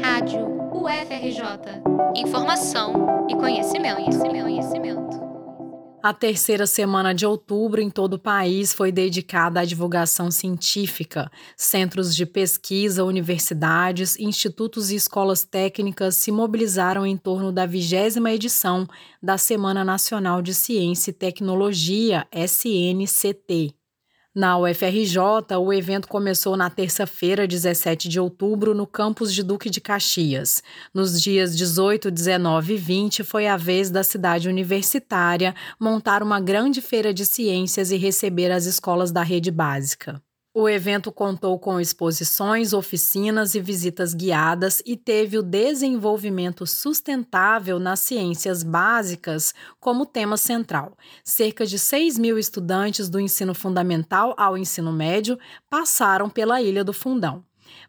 Rádio UFRJ. Informação e conhecimento, conhecimento, conhecimento. A terceira semana de outubro em todo o país foi dedicada à divulgação científica. Centros de pesquisa, universidades, institutos e escolas técnicas se mobilizaram em torno da vigésima edição da Semana Nacional de Ciência e Tecnologia, SNCT. Na UFRJ, o evento começou na terça-feira, 17 de outubro, no campus de Duque de Caxias. Nos dias 18, 19 e 20, foi a vez da cidade universitária montar uma grande feira de ciências e receber as escolas da rede básica. O evento contou com exposições, oficinas e visitas guiadas e teve o desenvolvimento sustentável nas ciências básicas como tema central. Cerca de 6 mil estudantes do ensino fundamental ao ensino médio passaram pela Ilha do Fundão.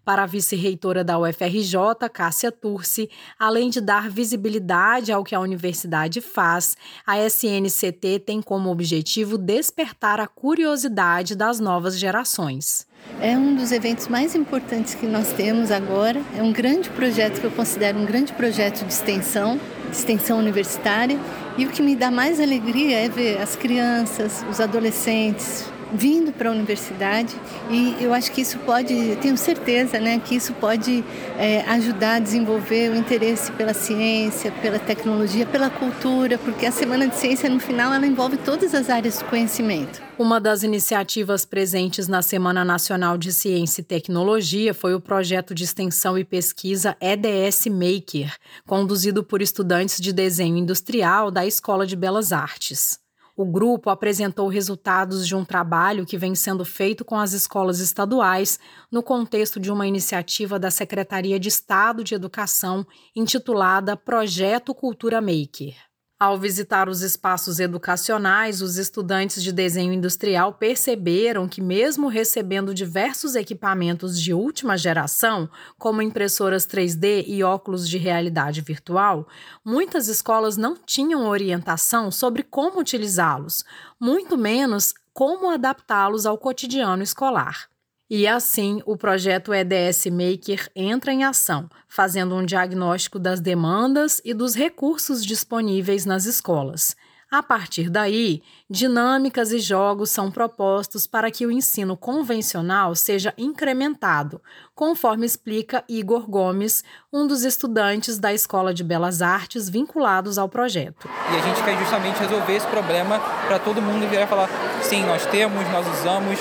Para a vice-reitora da UFRJ, Cássia Turci, além de dar visibilidade ao que a universidade faz, a SNCT tem como objetivo despertar a curiosidade das novas gerações. É um dos eventos mais importantes que nós temos agora. É um grande projeto que eu considero um grande projeto de extensão, de extensão universitária. E o que me dá mais alegria é ver as crianças, os adolescentes, vindo para a universidade e eu acho que isso pode, tenho certeza, né, que isso pode é, ajudar a desenvolver o interesse pela ciência, pela tecnologia, pela cultura, porque a Semana de Ciência no final ela envolve todas as áreas do conhecimento. Uma das iniciativas presentes na Semana Nacional de Ciência e Tecnologia foi o projeto de extensão e pesquisa EDS Maker, conduzido por estudantes de desenho industrial da Escola de Belas Artes. O grupo apresentou resultados de um trabalho que vem sendo feito com as escolas estaduais no contexto de uma iniciativa da Secretaria de Estado de Educação intitulada Projeto Cultura Maker. Ao visitar os espaços educacionais, os estudantes de desenho industrial perceberam que, mesmo recebendo diversos equipamentos de última geração, como impressoras 3D e óculos de realidade virtual, muitas escolas não tinham orientação sobre como utilizá-los, muito menos como adaptá-los ao cotidiano escolar. E assim, o projeto EDS Maker entra em ação, fazendo um diagnóstico das demandas e dos recursos disponíveis nas escolas. A partir daí, dinâmicas e jogos são propostos para que o ensino convencional seja incrementado, conforme explica Igor Gomes, um dos estudantes da Escola de Belas Artes vinculados ao projeto. E a gente quer justamente resolver esse problema para todo mundo virar falar: sim, nós temos, nós usamos,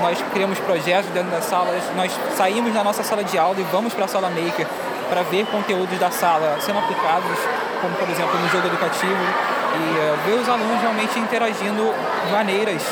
nós criamos projetos dentro das salas, nós saímos da nossa sala de aula e vamos para a sala maker para ver conteúdos da sala sendo aplicados, como por exemplo no jogo educativo, e uh, ver os alunos realmente interagindo de maneiras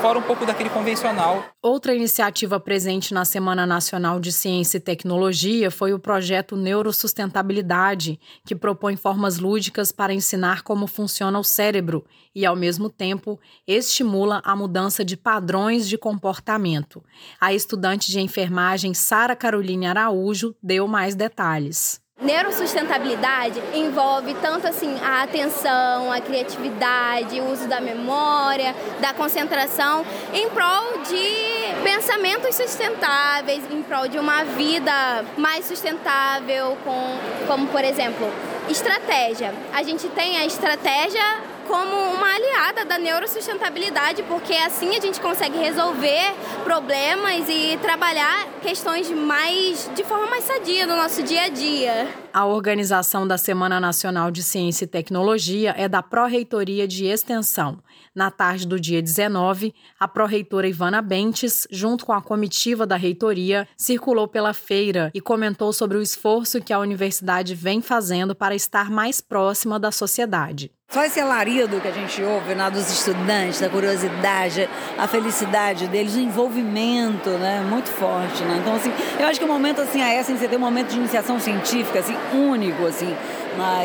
fora um pouco daquele convencional. Outra iniciativa presente na Semana Nacional de Ciência e Tecnologia foi o projeto Neurosustentabilidade, que propõe formas lúdicas para ensinar como funciona o cérebro e, ao mesmo tempo, estimula a mudança de padrões de comportamento. A estudante de enfermagem Sara Caroline Araújo deu mais detalhes. Neurosustentabilidade envolve tanto assim a atenção, a criatividade, o uso da memória, da concentração em prol de pensamentos sustentáveis, em prol de uma vida mais sustentável, com, como por exemplo, estratégia. A gente tem a estratégia como uma aliada da neurosustentabilidade, porque assim a gente consegue resolver problemas e trabalhar questões mais de forma mais sadia no nosso dia a dia. A organização da Semana Nacional de Ciência e Tecnologia é da Pró-Reitoria de Extensão. Na tarde do dia 19, a pró-reitora Ivana Bentes, junto com a comitiva da reitoria, circulou pela feira e comentou sobre o esforço que a universidade vem fazendo para estar mais próxima da sociedade. Só esse alarido que a gente ouve né, dos estudantes, da curiosidade, a felicidade deles, o envolvimento, né, muito forte, né? Então, assim, eu acho que o momento, assim, a SNC tem um momento de iniciação científica, assim, único, assim,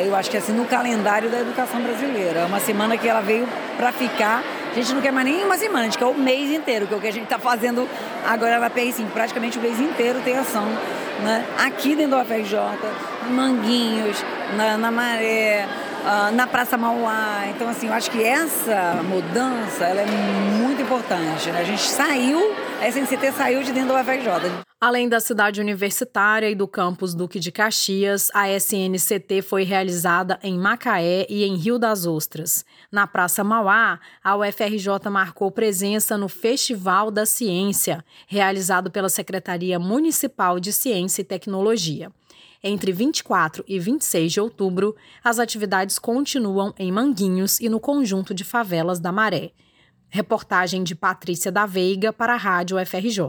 eu acho que, assim, no calendário da educação brasileira. É uma semana que ela veio para ficar. A gente não quer mais nem uma semana, a gente quer o mês inteiro, que é o que a gente está fazendo agora na PR5. Praticamente o mês inteiro tem ação, né? Aqui dentro do UFRJ, Manguinhos, na, na Maré, uh, na Praça Mauá. Então, assim, eu acho que essa mudança ela é muito importante. Né? A gente saiu, a SNCT saiu de dentro do UFRJ. Além da cidade universitária e do campus Duque de Caxias, a SNCT foi realizada em Macaé e em Rio das Ostras. Na Praça Mauá, a UFRJ marcou presença no Festival da Ciência, realizado pela Secretaria Municipal de Ciência e Tecnologia. Entre 24 e 26 de outubro, as atividades continuam em Manguinhos e no conjunto de favelas da Maré. Reportagem de Patrícia da Veiga para a Rádio UFRJ.